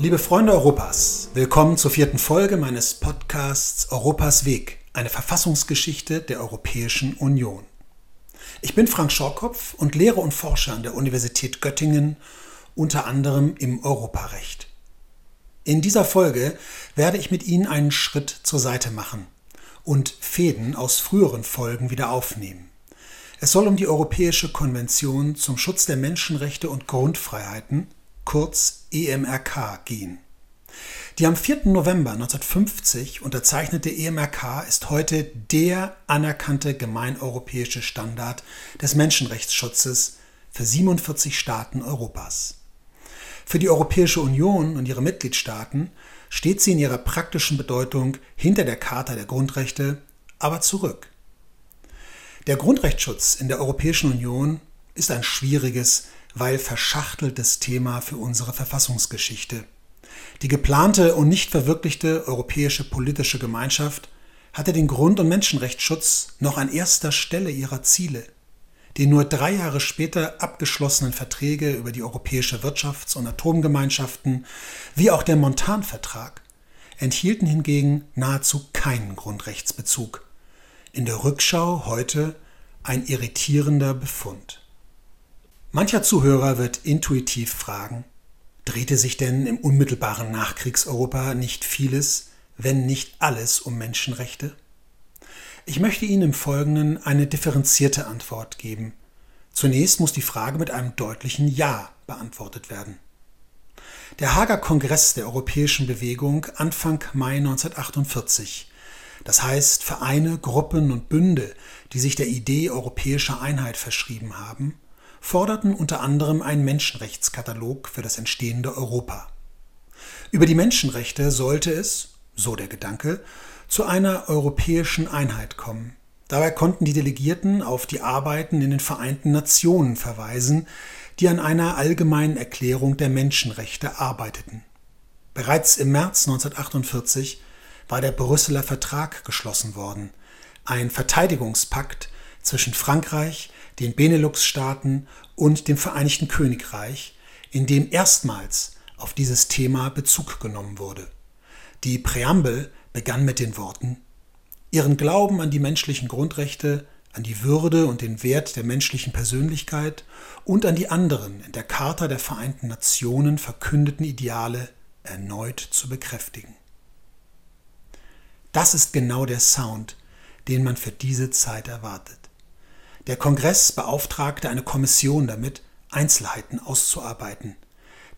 Liebe Freunde Europas, willkommen zur vierten Folge meines Podcasts Europas Weg, eine Verfassungsgeschichte der Europäischen Union. Ich bin Frank Schorkopf und lehre und forsche an der Universität Göttingen, unter anderem im Europarecht. In dieser Folge werde ich mit Ihnen einen Schritt zur Seite machen und Fäden aus früheren Folgen wieder aufnehmen. Es soll um die Europäische Konvention zum Schutz der Menschenrechte und Grundfreiheiten kurz EMRK gehen. Die am 4. November 1950 unterzeichnete EMRK ist heute der anerkannte gemeineuropäische Standard des Menschenrechtsschutzes für 47 Staaten Europas. Für die Europäische Union und ihre Mitgliedstaaten steht sie in ihrer praktischen Bedeutung hinter der Charta der Grundrechte, aber zurück. Der Grundrechtsschutz in der Europäischen Union ist ein schwieriges, weil verschachteltes Thema für unsere Verfassungsgeschichte. Die geplante und nicht verwirklichte europäische politische Gemeinschaft hatte den Grund- und Menschenrechtsschutz noch an erster Stelle ihrer Ziele. Die nur drei Jahre später abgeschlossenen Verträge über die europäische Wirtschafts- und Atomgemeinschaften wie auch der Montan-Vertrag enthielten hingegen nahezu keinen Grundrechtsbezug. In der Rückschau heute ein irritierender Befund. Mancher Zuhörer wird intuitiv fragen, drehte sich denn im unmittelbaren Nachkriegseuropa nicht vieles, wenn nicht alles um Menschenrechte? Ich möchte Ihnen im Folgenden eine differenzierte Antwort geben. Zunächst muss die Frage mit einem deutlichen Ja beantwortet werden. Der Hager Kongress der Europäischen Bewegung Anfang Mai 1948, das heißt Vereine, Gruppen und Bünde, die sich der Idee europäischer Einheit verschrieben haben, forderten unter anderem einen Menschenrechtskatalog für das entstehende Europa. Über die Menschenrechte sollte es, so der Gedanke, zu einer europäischen Einheit kommen. Dabei konnten die Delegierten auf die Arbeiten in den Vereinten Nationen verweisen, die an einer allgemeinen Erklärung der Menschenrechte arbeiteten. Bereits im März 1948 war der Brüsseler Vertrag geschlossen worden, ein Verteidigungspakt zwischen Frankreich, den Benelux-Staaten und dem Vereinigten Königreich, in dem erstmals auf dieses Thema Bezug genommen wurde. Die Präambel begann mit den Worten Ihren Glauben an die menschlichen Grundrechte, an die Würde und den Wert der menschlichen Persönlichkeit und an die anderen in der Charta der Vereinten Nationen verkündeten Ideale erneut zu bekräftigen. Das ist genau der Sound, den man für diese Zeit erwartet. Der Kongress beauftragte eine Kommission damit, Einzelheiten auszuarbeiten.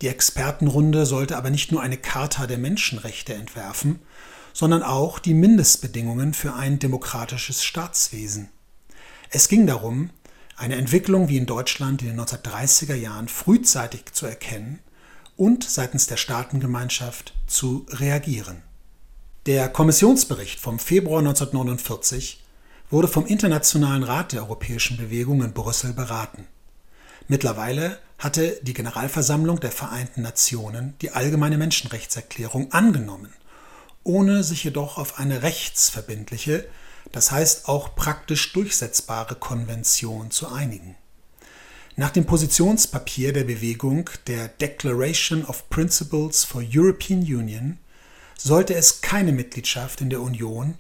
Die Expertenrunde sollte aber nicht nur eine Charta der Menschenrechte entwerfen, sondern auch die Mindestbedingungen für ein demokratisches Staatswesen. Es ging darum, eine Entwicklung wie in Deutschland in den 1930er Jahren frühzeitig zu erkennen und seitens der Staatengemeinschaft zu reagieren. Der Kommissionsbericht vom Februar 1949 wurde vom Internationalen Rat der Europäischen Bewegung in Brüssel beraten. Mittlerweile hatte die Generalversammlung der Vereinten Nationen die Allgemeine Menschenrechtserklärung angenommen, ohne sich jedoch auf eine rechtsverbindliche, das heißt auch praktisch durchsetzbare Konvention zu einigen. Nach dem Positionspapier der Bewegung der Declaration of Principles for European Union sollte es keine Mitgliedschaft in der Union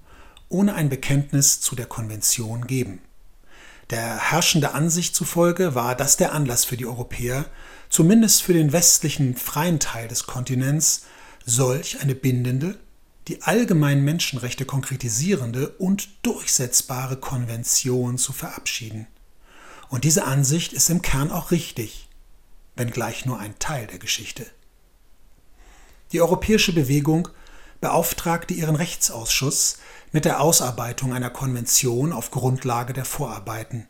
ohne ein Bekenntnis zu der Konvention geben. Der herrschende Ansicht zufolge war das der Anlass für die Europäer, zumindest für den westlichen freien Teil des Kontinents, solch eine bindende, die allgemeinen Menschenrechte konkretisierende und durchsetzbare Konvention zu verabschieden. Und diese Ansicht ist im Kern auch richtig, wenngleich nur ein Teil der Geschichte. Die europäische Bewegung beauftragte ihren Rechtsausschuss mit der Ausarbeitung einer Konvention auf Grundlage der Vorarbeiten.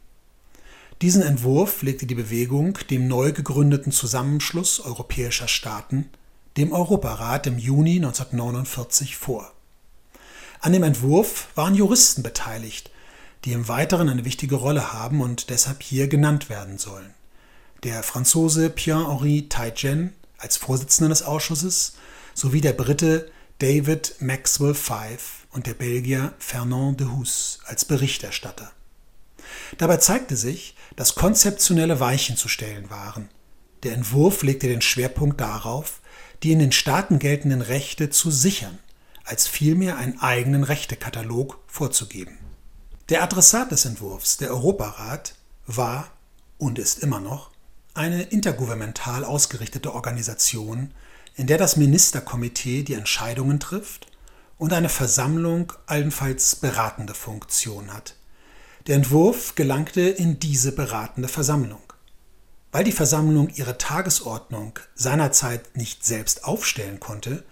Diesen Entwurf legte die Bewegung dem neu gegründeten Zusammenschluss europäischer Staaten, dem Europarat, im Juni 1949 vor. An dem Entwurf waren Juristen beteiligt, die im Weiteren eine wichtige Rolle haben und deshalb hier genannt werden sollen. Der Franzose Pierre-Henri Taïgen als Vorsitzender des Ausschusses sowie der Brite David Maxwell Five und der Belgier Fernand de Hus als Berichterstatter. Dabei zeigte sich, dass konzeptionelle Weichen zu stellen waren. Der Entwurf legte den Schwerpunkt darauf, die in den Staaten geltenden Rechte zu sichern, als vielmehr einen eigenen Rechtekatalog vorzugeben. Der Adressat des Entwurfs, der Europarat, war und ist immer noch eine intergouvernemental ausgerichtete Organisation, in der das Ministerkomitee die Entscheidungen trifft und eine Versammlung allenfalls beratende Funktion hat. Der Entwurf gelangte in diese beratende Versammlung. Weil die Versammlung ihre Tagesordnung seinerzeit nicht selbst aufstellen konnte,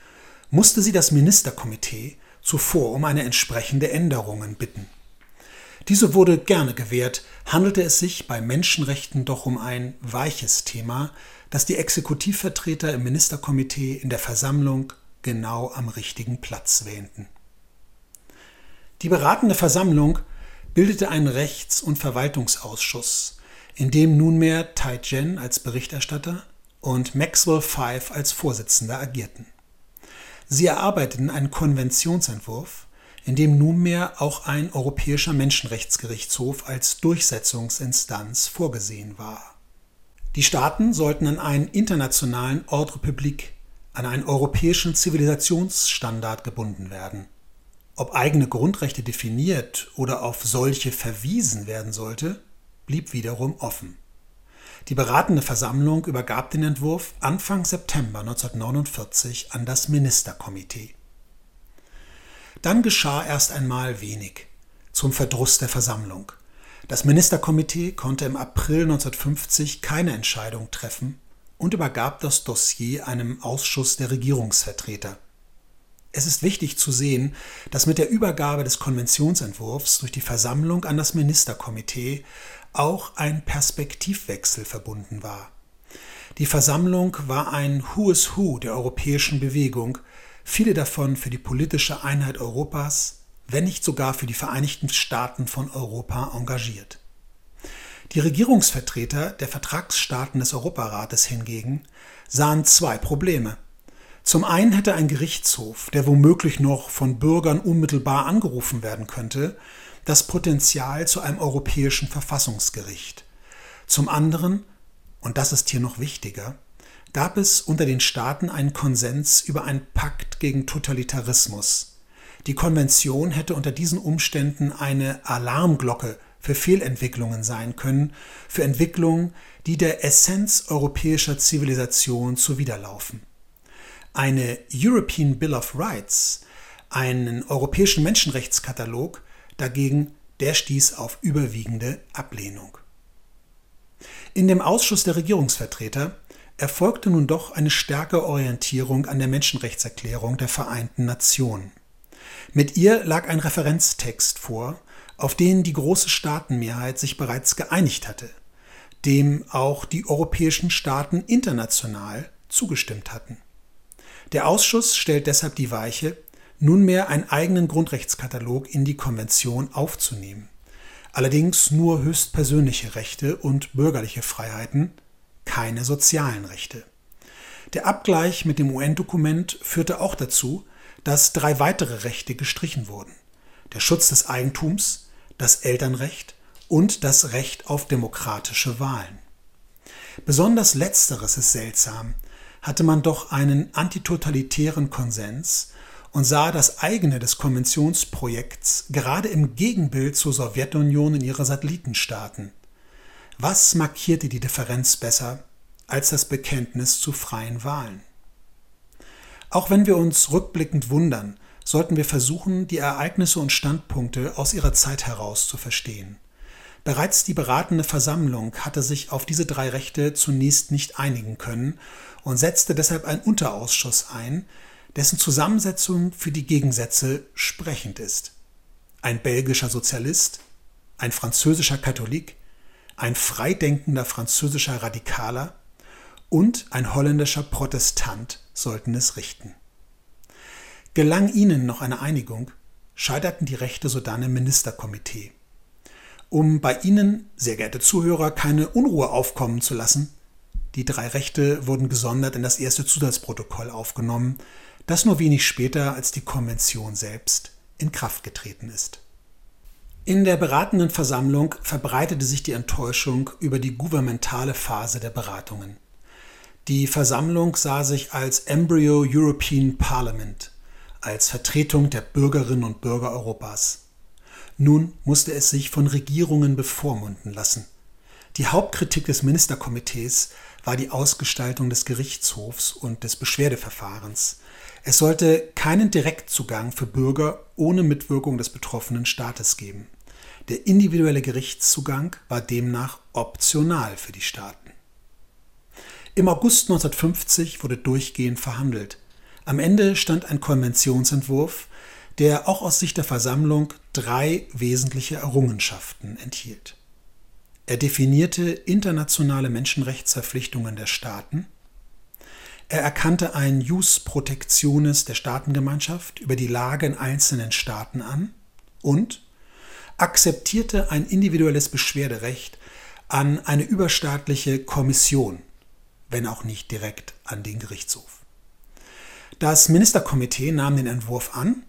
musste sie das Ministerkomitee zuvor um eine entsprechende Änderungen bitten. Diese wurde gerne gewährt, handelte es sich bei Menschenrechten doch um ein weiches Thema, das die Exekutivvertreter im Ministerkomitee in der Versammlung genau am richtigen Platz wähnten. Die beratende Versammlung bildete einen Rechts- und Verwaltungsausschuss, in dem nunmehr Tai Jen als Berichterstatter und Maxwell Five als Vorsitzender agierten. Sie erarbeiteten einen Konventionsentwurf, in dem nunmehr auch ein Europäischer Menschenrechtsgerichtshof als Durchsetzungsinstanz vorgesehen war. Die Staaten sollten an einen internationalen Ordre public, an einen europäischen Zivilisationsstandard gebunden werden. Ob eigene Grundrechte definiert oder auf solche verwiesen werden sollte, blieb wiederum offen. Die beratende Versammlung übergab den Entwurf Anfang September 1949 an das Ministerkomitee. Dann geschah erst einmal wenig, zum Verdruss der Versammlung. Das Ministerkomitee konnte im April 1950 keine Entscheidung treffen und übergab das Dossier einem Ausschuss der Regierungsvertreter. Es ist wichtig zu sehen, dass mit der Übergabe des Konventionsentwurfs durch die Versammlung an das Ministerkomitee auch ein Perspektivwechsel verbunden war. Die Versammlung war ein Who is Who der europäischen Bewegung, viele davon für die politische Einheit Europas, wenn nicht sogar für die Vereinigten Staaten von Europa engagiert. Die Regierungsvertreter der Vertragsstaaten des Europarates hingegen sahen zwei Probleme. Zum einen hätte ein Gerichtshof, der womöglich noch von Bürgern unmittelbar angerufen werden könnte, das Potenzial zu einem europäischen Verfassungsgericht. Zum anderen, und das ist hier noch wichtiger, gab es unter den Staaten einen Konsens über einen Pakt gegen Totalitarismus. Die Konvention hätte unter diesen Umständen eine Alarmglocke für Fehlentwicklungen sein können, für Entwicklungen, die der Essenz europäischer Zivilisation zuwiderlaufen. Eine European Bill of Rights, einen europäischen Menschenrechtskatalog, Dagegen, der stieß auf überwiegende Ablehnung. In dem Ausschuss der Regierungsvertreter erfolgte nun doch eine stärkere Orientierung an der Menschenrechtserklärung der Vereinten Nationen. Mit ihr lag ein Referenztext vor, auf den die große Staatenmehrheit sich bereits geeinigt hatte, dem auch die europäischen Staaten international zugestimmt hatten. Der Ausschuss stellt deshalb die Weiche, nunmehr einen eigenen Grundrechtskatalog in die Konvention aufzunehmen. Allerdings nur höchstpersönliche Rechte und bürgerliche Freiheiten, keine sozialen Rechte. Der Abgleich mit dem UN-Dokument führte auch dazu, dass drei weitere Rechte gestrichen wurden. Der Schutz des Eigentums, das Elternrecht und das Recht auf demokratische Wahlen. Besonders letzteres ist seltsam, hatte man doch einen antitotalitären Konsens und sah das eigene des Konventionsprojekts gerade im Gegenbild zur Sowjetunion in ihre Satellitenstaaten. Was markierte die Differenz besser als das Bekenntnis zu freien Wahlen? Auch wenn wir uns rückblickend wundern, sollten wir versuchen, die Ereignisse und Standpunkte aus ihrer Zeit heraus zu verstehen. Bereits die beratende Versammlung hatte sich auf diese drei Rechte zunächst nicht einigen können und setzte deshalb einen Unterausschuss ein, dessen Zusammensetzung für die Gegensätze sprechend ist. Ein belgischer Sozialist, ein französischer Katholik, ein freidenkender französischer Radikaler und ein holländischer Protestant sollten es richten. Gelang ihnen noch eine Einigung, scheiterten die Rechte sodann im Ministerkomitee. Um bei Ihnen, sehr geehrte Zuhörer, keine Unruhe aufkommen zu lassen, die drei Rechte wurden gesondert in das erste Zusatzprotokoll aufgenommen, das nur wenig später als die Konvention selbst in Kraft getreten ist. In der beratenden Versammlung verbreitete sich die Enttäuschung über die gouvernementale Phase der Beratungen. Die Versammlung sah sich als Embryo European Parliament, als Vertretung der Bürgerinnen und Bürger Europas. Nun musste es sich von Regierungen bevormunden lassen. Die Hauptkritik des Ministerkomitees war die Ausgestaltung des Gerichtshofs und des Beschwerdeverfahrens. Es sollte keinen Direktzugang für Bürger ohne Mitwirkung des betroffenen Staates geben. Der individuelle Gerichtszugang war demnach optional für die Staaten. Im August 1950 wurde durchgehend verhandelt. Am Ende stand ein Konventionsentwurf, der auch aus Sicht der Versammlung drei wesentliche Errungenschaften enthielt. Er definierte internationale Menschenrechtsverpflichtungen der Staaten. Er erkannte ein Jus Protectionis der Staatengemeinschaft über die Lage in einzelnen Staaten an und akzeptierte ein individuelles Beschwerderecht an eine überstaatliche Kommission, wenn auch nicht direkt an den Gerichtshof. Das Ministerkomitee nahm den Entwurf an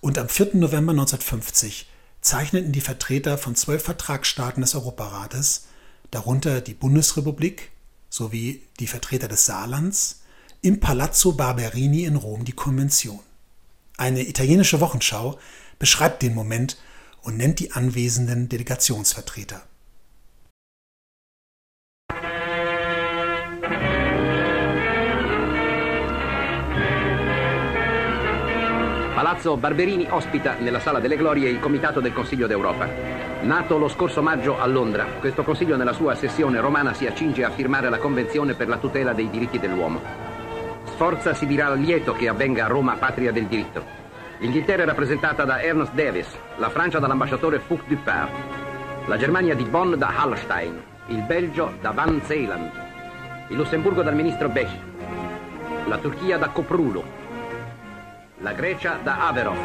und am 4. November 1950 zeichneten die Vertreter von zwölf Vertragsstaaten des Europarates, darunter die Bundesrepublik sowie die Vertreter des Saarlands, im Palazzo Barberini in Rom die Konvention. Eine italienische Wochenschau beschreibt den Moment und nennt die anwesenden Delegationsvertreter. Palazzo Barberini ospita nella Sala delle Glorie il Comitato del Consiglio d'Europa. Nato lo scorso maggio a Londra, questo Consiglio nella sua sessione romana si accinge a firmare la Convenzione per la tutela dei diritti dell'uomo. Sforza si dirà lieto che avvenga a Roma patria del diritto. L'Inghilterra è rappresentata da Ernest Davis, la Francia dall'ambasciatore Fouque Dupart, la Germania di Bonn da Hallstein, il Belgio da Van Zeeland, il Lussemburgo dal ministro Bech, la Turchia da Coprulo, la Grecia da Averov,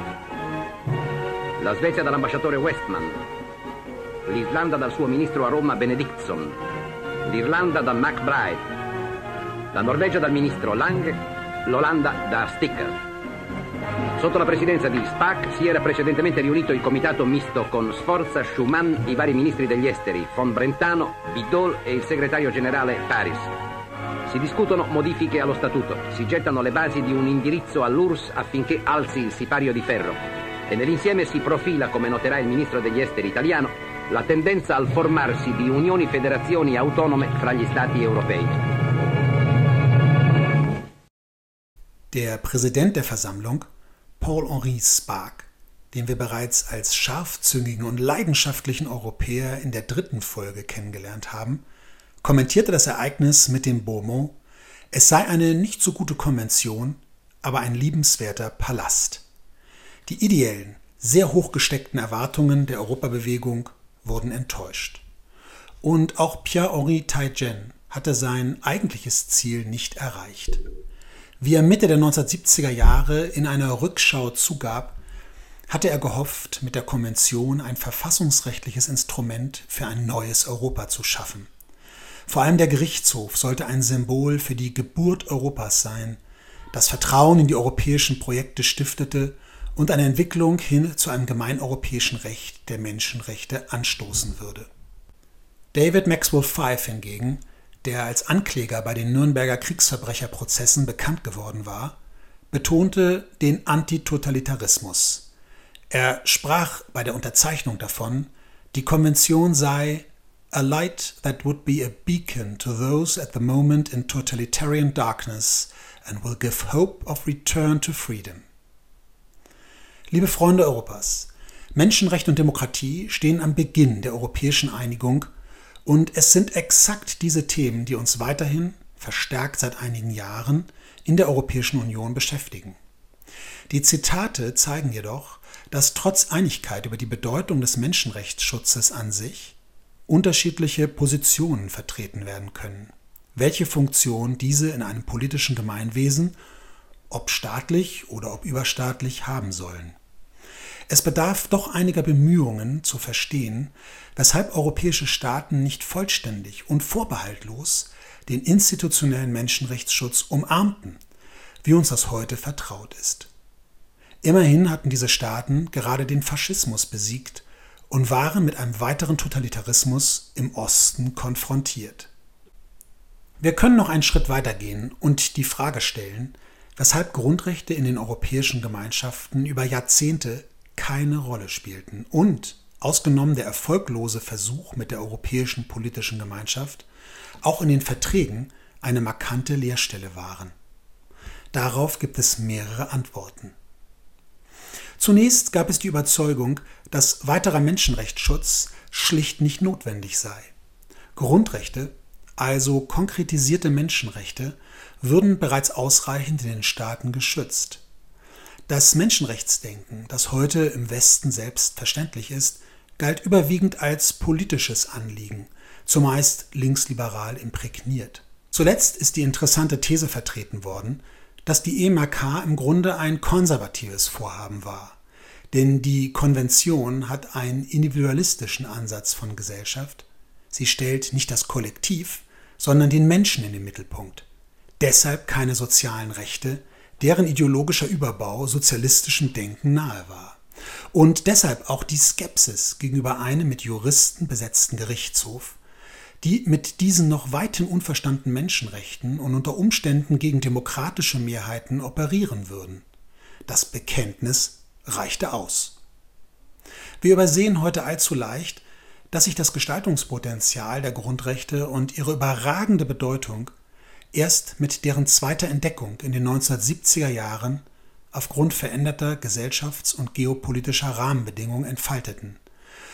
la Svezia dall'ambasciatore Westman, l'Islanda dal suo ministro a Roma Benedictson, l'Irlanda da McBride, la Norvegia dal ministro Lang, l'Olanda da Sticker. Sotto la presidenza di SPAC si era precedentemente riunito il comitato misto con Sforza, Schumann, i vari ministri degli esteri, von Brentano, Bidol e il segretario generale Paris. Si discutono modifiche allo statuto, si gettano le basi di un indirizzo all'URSS affinché alzi il sipario di ferro e nell'insieme si profila, come noterà il ministro degli esteri italiano, la tendenza al formarsi di unioni federazioni autonome fra gli stati europei. Der Präsident der Versammlung, Paul-Henri Spaak, den wir bereits als scharfzüngigen und leidenschaftlichen Europäer in der dritten Folge kennengelernt haben, kommentierte das Ereignis mit dem Beaumont, es sei eine nicht so gute Konvention, aber ein liebenswerter Palast. Die ideellen, sehr hochgesteckten Erwartungen der Europabewegung wurden enttäuscht. Und auch Pierre-Henri Taïgen hatte sein eigentliches Ziel nicht erreicht. Wie er Mitte der 1970er Jahre in einer Rückschau zugab, hatte er gehofft, mit der Konvention ein verfassungsrechtliches Instrument für ein neues Europa zu schaffen. Vor allem der Gerichtshof sollte ein Symbol für die Geburt Europas sein, das Vertrauen in die europäischen Projekte stiftete und eine Entwicklung hin zu einem gemeineuropäischen Recht der Menschenrechte anstoßen würde. David Maxwell Fife hingegen, der als Ankläger bei den Nürnberger Kriegsverbrecherprozessen bekannt geworden war, betonte den Antitotalitarismus. Er sprach bei der Unterzeichnung davon, die Konvention sei a light that would be a beacon to those at the moment in totalitarian darkness and will give hope of return to freedom. Liebe Freunde Europas, Menschenrecht und Demokratie stehen am Beginn der europäischen Einigung und es sind exakt diese Themen, die uns weiterhin, verstärkt seit einigen Jahren, in der Europäischen Union beschäftigen. Die Zitate zeigen jedoch, dass trotz Einigkeit über die Bedeutung des Menschenrechtsschutzes an sich unterschiedliche Positionen vertreten werden können, welche Funktion diese in einem politischen Gemeinwesen, ob staatlich oder ob überstaatlich, haben sollen. Es bedarf doch einiger Bemühungen zu verstehen, weshalb europäische Staaten nicht vollständig und vorbehaltlos den institutionellen Menschenrechtsschutz umarmten, wie uns das heute vertraut ist. Immerhin hatten diese Staaten gerade den Faschismus besiegt und waren mit einem weiteren Totalitarismus im Osten konfrontiert. Wir können noch einen Schritt weitergehen und die Frage stellen, weshalb Grundrechte in den europäischen Gemeinschaften über Jahrzehnte keine Rolle spielten und, ausgenommen der erfolglose Versuch mit der Europäischen Politischen Gemeinschaft, auch in den Verträgen eine markante Leerstelle waren. Darauf gibt es mehrere Antworten. Zunächst gab es die Überzeugung, dass weiterer Menschenrechtsschutz schlicht nicht notwendig sei. Grundrechte, also konkretisierte Menschenrechte, würden bereits ausreichend in den Staaten geschützt. Das Menschenrechtsdenken, das heute im Westen selbstverständlich ist, galt überwiegend als politisches Anliegen, zumeist linksliberal imprägniert. Zuletzt ist die interessante These vertreten worden, dass die EMAK im Grunde ein konservatives Vorhaben war. Denn die Konvention hat einen individualistischen Ansatz von Gesellschaft. Sie stellt nicht das Kollektiv, sondern den Menschen in den Mittelpunkt. Deshalb keine sozialen Rechte, deren ideologischer Überbau sozialistischem Denken nahe war. Und deshalb auch die Skepsis gegenüber einem mit Juristen besetzten Gerichtshof, die mit diesen noch weithin unverstandenen Menschenrechten und unter Umständen gegen demokratische Mehrheiten operieren würden. Das Bekenntnis reichte aus. Wir übersehen heute allzu leicht, dass sich das Gestaltungspotenzial der Grundrechte und ihre überragende Bedeutung erst mit deren zweiter Entdeckung in den 1970er Jahren aufgrund veränderter gesellschafts- und geopolitischer Rahmenbedingungen entfalteten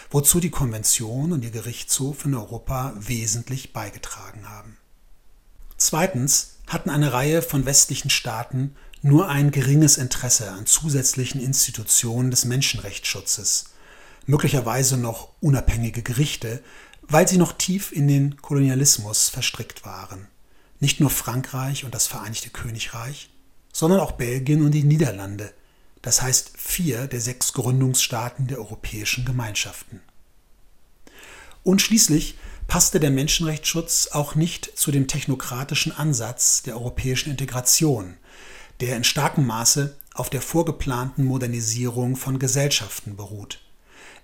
wozu die Konvention und ihr Gerichtshof in Europa wesentlich beigetragen haben. Zweitens hatten eine Reihe von westlichen Staaten nur ein geringes Interesse an zusätzlichen Institutionen des Menschenrechtsschutzes, möglicherweise noch unabhängige Gerichte, weil sie noch tief in den Kolonialismus verstrickt waren. Nicht nur Frankreich und das Vereinigte Königreich, sondern auch Belgien und die Niederlande, das heißt vier der sechs Gründungsstaaten der Europäischen Gemeinschaften. Und schließlich passte der Menschenrechtsschutz auch nicht zu dem technokratischen Ansatz der europäischen Integration, der in starkem Maße auf der vorgeplanten Modernisierung von Gesellschaften beruht.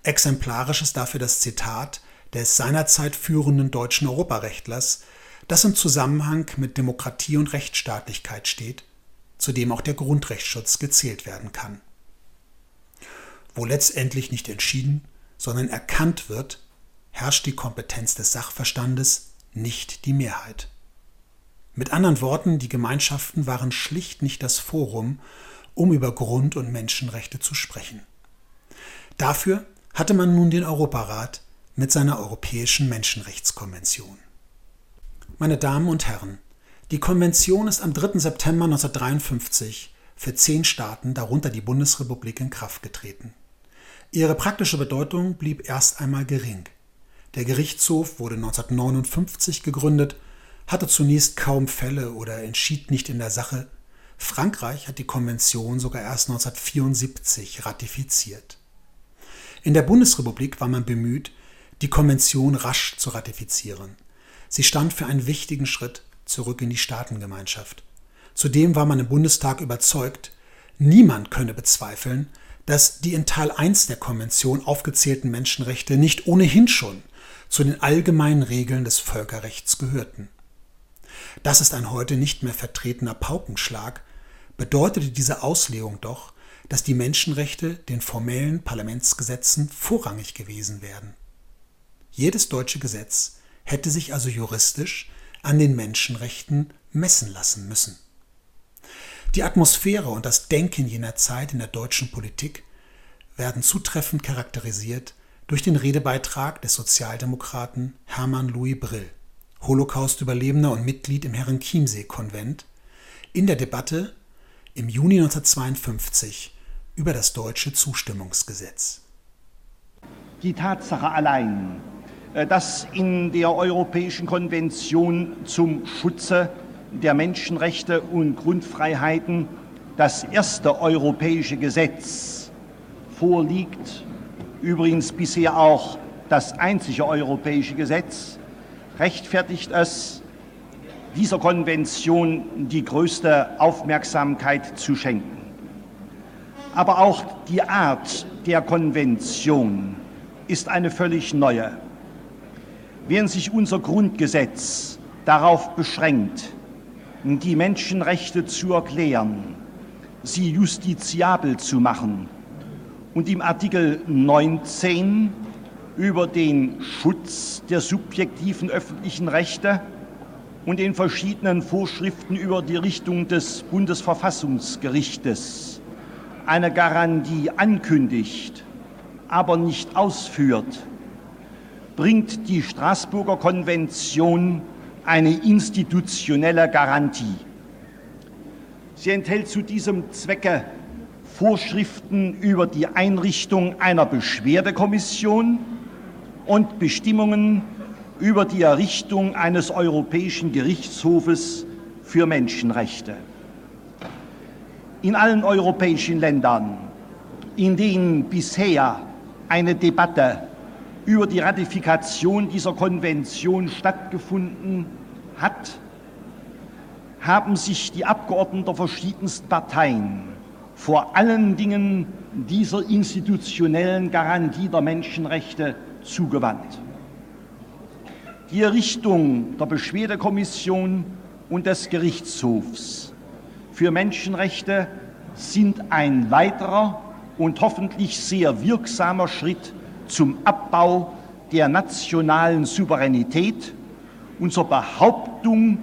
Exemplarisch ist dafür das Zitat des seinerzeit führenden deutschen Europarechtlers, das im Zusammenhang mit Demokratie und Rechtsstaatlichkeit steht zu dem auch der Grundrechtsschutz gezählt werden kann. Wo letztendlich nicht entschieden, sondern erkannt wird, herrscht die Kompetenz des Sachverstandes, nicht die Mehrheit. Mit anderen Worten, die Gemeinschaften waren schlicht nicht das Forum, um über Grund- und Menschenrechte zu sprechen. Dafür hatte man nun den Europarat mit seiner Europäischen Menschenrechtskonvention. Meine Damen und Herren, die Konvention ist am 3. September 1953 für zehn Staaten, darunter die Bundesrepublik, in Kraft getreten. Ihre praktische Bedeutung blieb erst einmal gering. Der Gerichtshof wurde 1959 gegründet, hatte zunächst kaum Fälle oder entschied nicht in der Sache. Frankreich hat die Konvention sogar erst 1974 ratifiziert. In der Bundesrepublik war man bemüht, die Konvention rasch zu ratifizieren. Sie stand für einen wichtigen Schritt zurück in die Staatengemeinschaft. Zudem war man im Bundestag überzeugt, niemand könne bezweifeln, dass die in Teil 1 der Konvention aufgezählten Menschenrechte nicht ohnehin schon zu den allgemeinen Regeln des Völkerrechts gehörten. Das ist ein heute nicht mehr vertretener Paukenschlag, bedeutete diese Auslegung doch, dass die Menschenrechte den formellen Parlamentsgesetzen vorrangig gewesen wären. Jedes deutsche Gesetz hätte sich also juristisch an den Menschenrechten messen lassen müssen. Die Atmosphäre und das Denken jener Zeit in der deutschen Politik werden zutreffend charakterisiert durch den Redebeitrag des Sozialdemokraten Hermann Louis Brill, Holocaust-Überlebender und Mitglied im Herrenchiemsee-Konvent, in der Debatte im Juni 1952 über das deutsche Zustimmungsgesetz. Die Tatsache allein, äh, dass in der Europäischen Konvention zum Schutze der Menschenrechte und Grundfreiheiten das erste europäische Gesetz vorliegt, übrigens bisher auch das einzige europäische Gesetz, rechtfertigt es, dieser Konvention die größte Aufmerksamkeit zu schenken. Aber auch die Art der Konvention ist eine völlig neue. Während sich unser Grundgesetz darauf beschränkt, die Menschenrechte zu erklären, sie justiziabel zu machen und im Artikel 19 über den Schutz der subjektiven öffentlichen Rechte und in verschiedenen Vorschriften über die Richtung des Bundesverfassungsgerichtes eine Garantie ankündigt, aber nicht ausführt, bringt die Straßburger Konvention eine institutionelle Garantie. Sie enthält zu diesem Zwecke Vorschriften über die Einrichtung einer Beschwerdekommission und Bestimmungen über die Errichtung eines Europäischen Gerichtshofes für Menschenrechte. In allen europäischen Ländern, in denen bisher eine Debatte über die Ratifikation dieser Konvention stattgefunden hat, haben sich die Abgeordneten der verschiedensten Parteien vor allen Dingen dieser institutionellen Garantie der Menschenrechte zugewandt. Die Errichtung der Beschwerdekommission und des Gerichtshofs für Menschenrechte sind ein weiterer und hoffentlich sehr wirksamer Schritt zum Abbau der nationalen Souveränität und zur Behauptung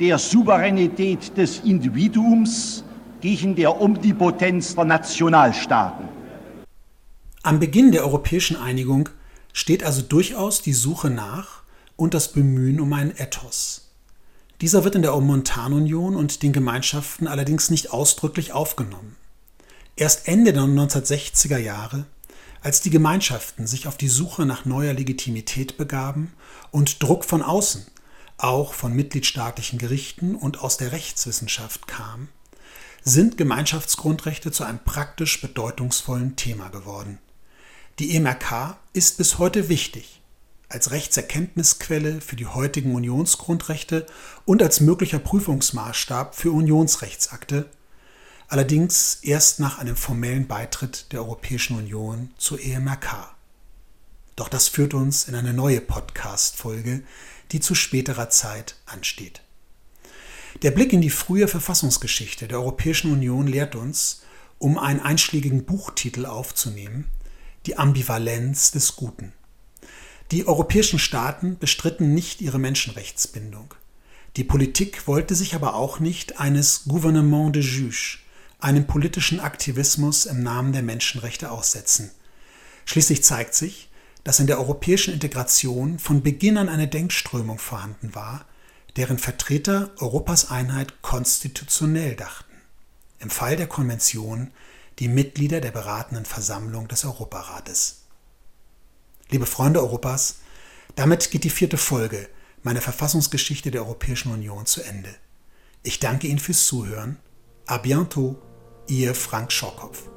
der Souveränität des Individuums gegen der Omnipotenz der Nationalstaaten. Am Beginn der europäischen Einigung steht also durchaus die Suche nach und das Bemühen um einen Ethos. Dieser wird in der Montanunion und den Gemeinschaften allerdings nicht ausdrücklich aufgenommen. Erst Ende der 1960er Jahre, als die Gemeinschaften sich auf die Suche nach neuer Legitimität begaben und Druck von außen, auch von mitgliedstaatlichen Gerichten und aus der Rechtswissenschaft kam, sind Gemeinschaftsgrundrechte zu einem praktisch bedeutungsvollen Thema geworden. Die EMRK ist bis heute wichtig als Rechtserkenntnisquelle für die heutigen Unionsgrundrechte und als möglicher Prüfungsmaßstab für Unionsrechtsakte, allerdings erst nach einem formellen Beitritt der Europäischen Union zur EMRK. Doch das führt uns in eine neue Podcast-Folge, die zu späterer Zeit ansteht. Der Blick in die frühe Verfassungsgeschichte der Europäischen Union lehrt uns, um einen einschlägigen Buchtitel aufzunehmen, die Ambivalenz des Guten. Die europäischen Staaten bestritten nicht ihre Menschenrechtsbindung. Die Politik wollte sich aber auch nicht eines Gouvernement de Juge, einem politischen Aktivismus im Namen der Menschenrechte aussetzen. Schließlich zeigt sich, dass in der europäischen Integration von Beginn an eine Denkströmung vorhanden war, deren Vertreter Europas Einheit konstitutionell dachten. Im Fall der Konvention die Mitglieder der beratenden Versammlung des Europarates. Liebe Freunde Europas, damit geht die vierte Folge meiner Verfassungsgeschichte der Europäischen Union zu Ende. Ich danke Ihnen fürs Zuhören. A bientôt, Ihr Frank Schorkopf.